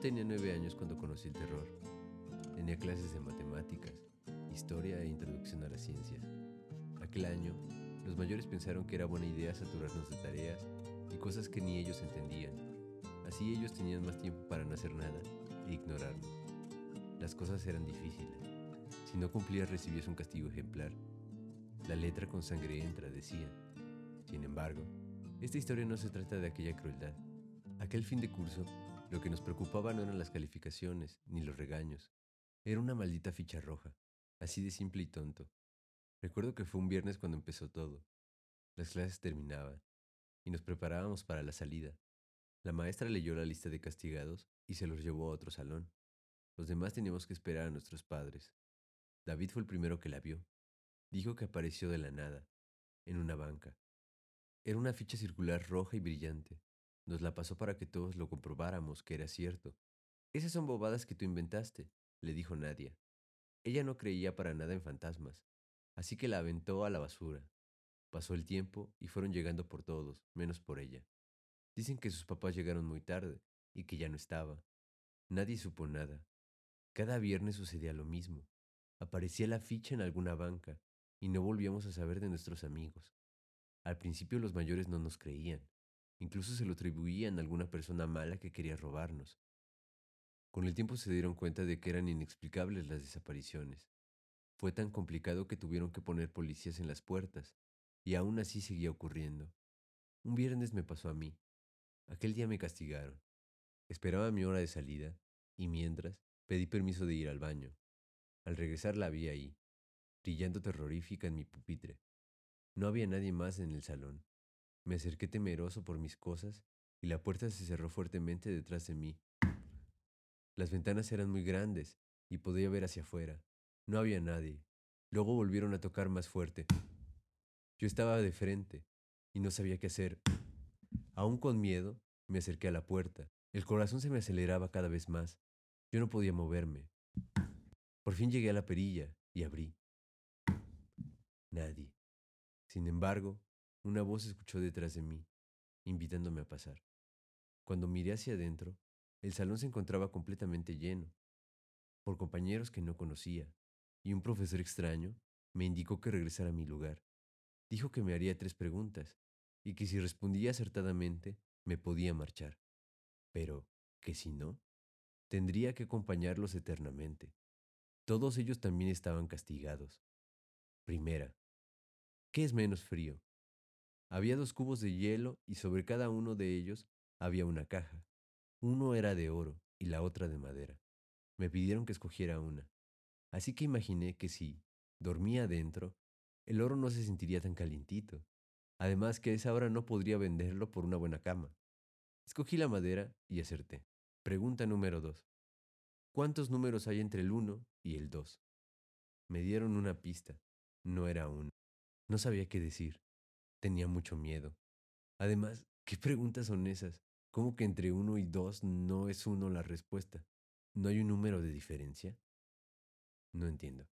tenía nueve años cuando conocí el terror. Tenía clases de matemáticas, historia e introducción a las ciencias. Aquel año, los mayores pensaron que era buena idea saturarnos de tareas y cosas que ni ellos entendían. Así ellos tenían más tiempo para no hacer nada e ignorarnos. Las cosas eran difíciles. Si no cumplías recibías un castigo ejemplar. La letra con sangre entra, decía. Sin embargo, esta historia no se trata de aquella crueldad. Aquel fin de curso, lo que nos preocupaba no eran las calificaciones ni los regaños. Era una maldita ficha roja, así de simple y tonto. Recuerdo que fue un viernes cuando empezó todo. Las clases terminaban y nos preparábamos para la salida. La maestra leyó la lista de castigados y se los llevó a otro salón. Los demás teníamos que esperar a nuestros padres. David fue el primero que la vio. Dijo que apareció de la nada, en una banca. Era una ficha circular roja y brillante. Nos la pasó para que todos lo comprobáramos que era cierto. Esas son bobadas que tú inventaste, le dijo Nadia. Ella no creía para nada en fantasmas, así que la aventó a la basura. Pasó el tiempo y fueron llegando por todos, menos por ella. Dicen que sus papás llegaron muy tarde y que ya no estaba. Nadie supo nada. Cada viernes sucedía lo mismo. Aparecía la ficha en alguna banca y no volvíamos a saber de nuestros amigos. Al principio los mayores no nos creían, incluso se lo atribuían a alguna persona mala que quería robarnos. Con el tiempo se dieron cuenta de que eran inexplicables las desapariciones. Fue tan complicado que tuvieron que poner policías en las puertas, y aún así seguía ocurriendo. Un viernes me pasó a mí. Aquel día me castigaron. Esperaba mi hora de salida, y mientras Pedí permiso de ir al baño. Al regresar la vi ahí, brillando terrorífica en mi pupitre. No había nadie más en el salón. Me acerqué temeroso por mis cosas y la puerta se cerró fuertemente detrás de mí. Las ventanas eran muy grandes y podía ver hacia afuera. No había nadie. Luego volvieron a tocar más fuerte. Yo estaba de frente y no sabía qué hacer. Aún con miedo, me acerqué a la puerta. El corazón se me aceleraba cada vez más. Yo no podía moverme. Por fin llegué a la perilla y abrí. Nadie. Sin embargo, una voz escuchó detrás de mí, invitándome a pasar. Cuando miré hacia adentro, el salón se encontraba completamente lleno, por compañeros que no conocía, y un profesor extraño me indicó que regresara a mi lugar. Dijo que me haría tres preguntas, y que si respondía acertadamente, me podía marchar. Pero, que si no, tendría que acompañarlos eternamente. Todos ellos también estaban castigados. Primera, ¿qué es menos frío? Había dos cubos de hielo y sobre cada uno de ellos había una caja. Uno era de oro y la otra de madera. Me pidieron que escogiera una. Así que imaginé que si dormía adentro, el oro no se sentiría tan calientito. Además que a esa hora no podría venderlo por una buena cama. Escogí la madera y acerté. Pregunta número 2. ¿Cuántos números hay entre el 1 y el 2? Me dieron una pista. No era uno. No sabía qué decir. Tenía mucho miedo. Además, ¿qué preguntas son esas? ¿Cómo que entre 1 y 2 no es 1 la respuesta? ¿No hay un número de diferencia? No entiendo.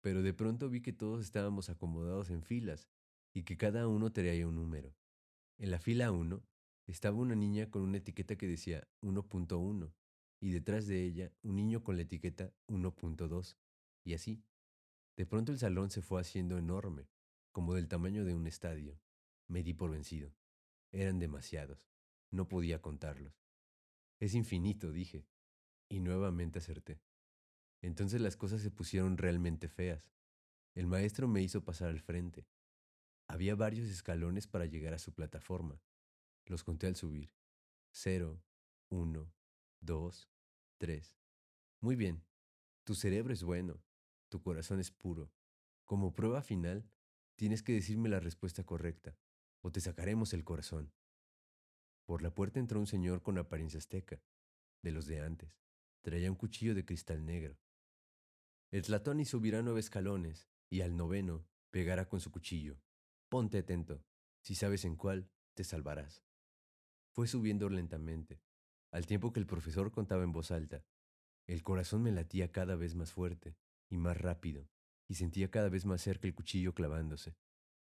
Pero de pronto vi que todos estábamos acomodados en filas y que cada uno traía un número. En la fila 1 estaba una niña con una etiqueta que decía 1.1 y detrás de ella un niño con la etiqueta 1.2 y así. De pronto el salón se fue haciendo enorme, como del tamaño de un estadio. Me di por vencido. Eran demasiados. No podía contarlos. Es infinito, dije. Y nuevamente acerté. Entonces las cosas se pusieron realmente feas. El maestro me hizo pasar al frente. Había varios escalones para llegar a su plataforma, los conté al subir. Cero, uno, dos, tres. Muy bien. Tu cerebro es bueno. Tu corazón es puro. Como prueba final, tienes que decirme la respuesta correcta, o te sacaremos el corazón. Por la puerta entró un señor con apariencia azteca, de los de antes. Traía un cuchillo de cristal negro. El Tlatoni subirá nueve escalones, y al noveno pegará con su cuchillo. Ponte atento. Si sabes en cuál, te salvarás. Fue subiendo lentamente, al tiempo que el profesor contaba en voz alta. El corazón me latía cada vez más fuerte y más rápido, y sentía cada vez más cerca el cuchillo clavándose.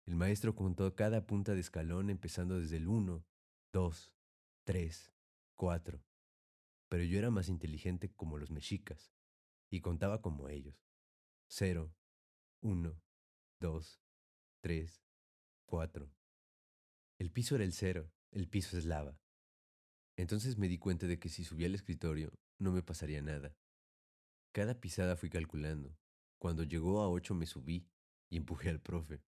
El maestro contó cada punta de escalón empezando desde el uno, dos, tres, cuatro. pero yo era más inteligente como los mexicas y contaba como ellos. Cero, uno, dos, tres, cuatro. El piso era el cero, el piso es lava. Entonces me di cuenta de que si subía al escritorio no me pasaría nada. Cada pisada fui calculando. Cuando llegó a ocho me subí y empujé al profe.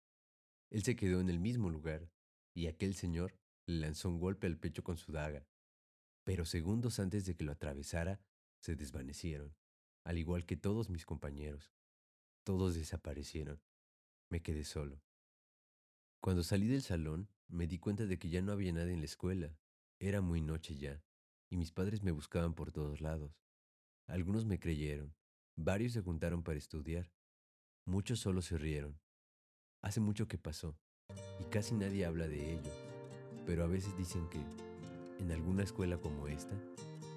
Él se quedó en el mismo lugar y aquel señor le lanzó un golpe al pecho con su daga. Pero segundos antes de que lo atravesara, se desvanecieron, al igual que todos mis compañeros. Todos desaparecieron. Me quedé solo. Cuando salí del salón, me di cuenta de que ya no había nadie en la escuela. Era muy noche ya, y mis padres me buscaban por todos lados. Algunos me creyeron, varios se juntaron para estudiar, muchos solo se rieron. Hace mucho que pasó, y casi nadie habla de ello, pero a veces dicen que, en alguna escuela como esta,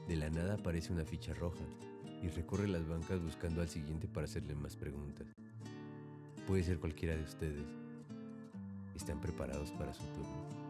de la nada aparece una ficha roja y recorre las bancas buscando al siguiente para hacerle más preguntas. Puede ser cualquiera de ustedes. ¿Están preparados para su turno?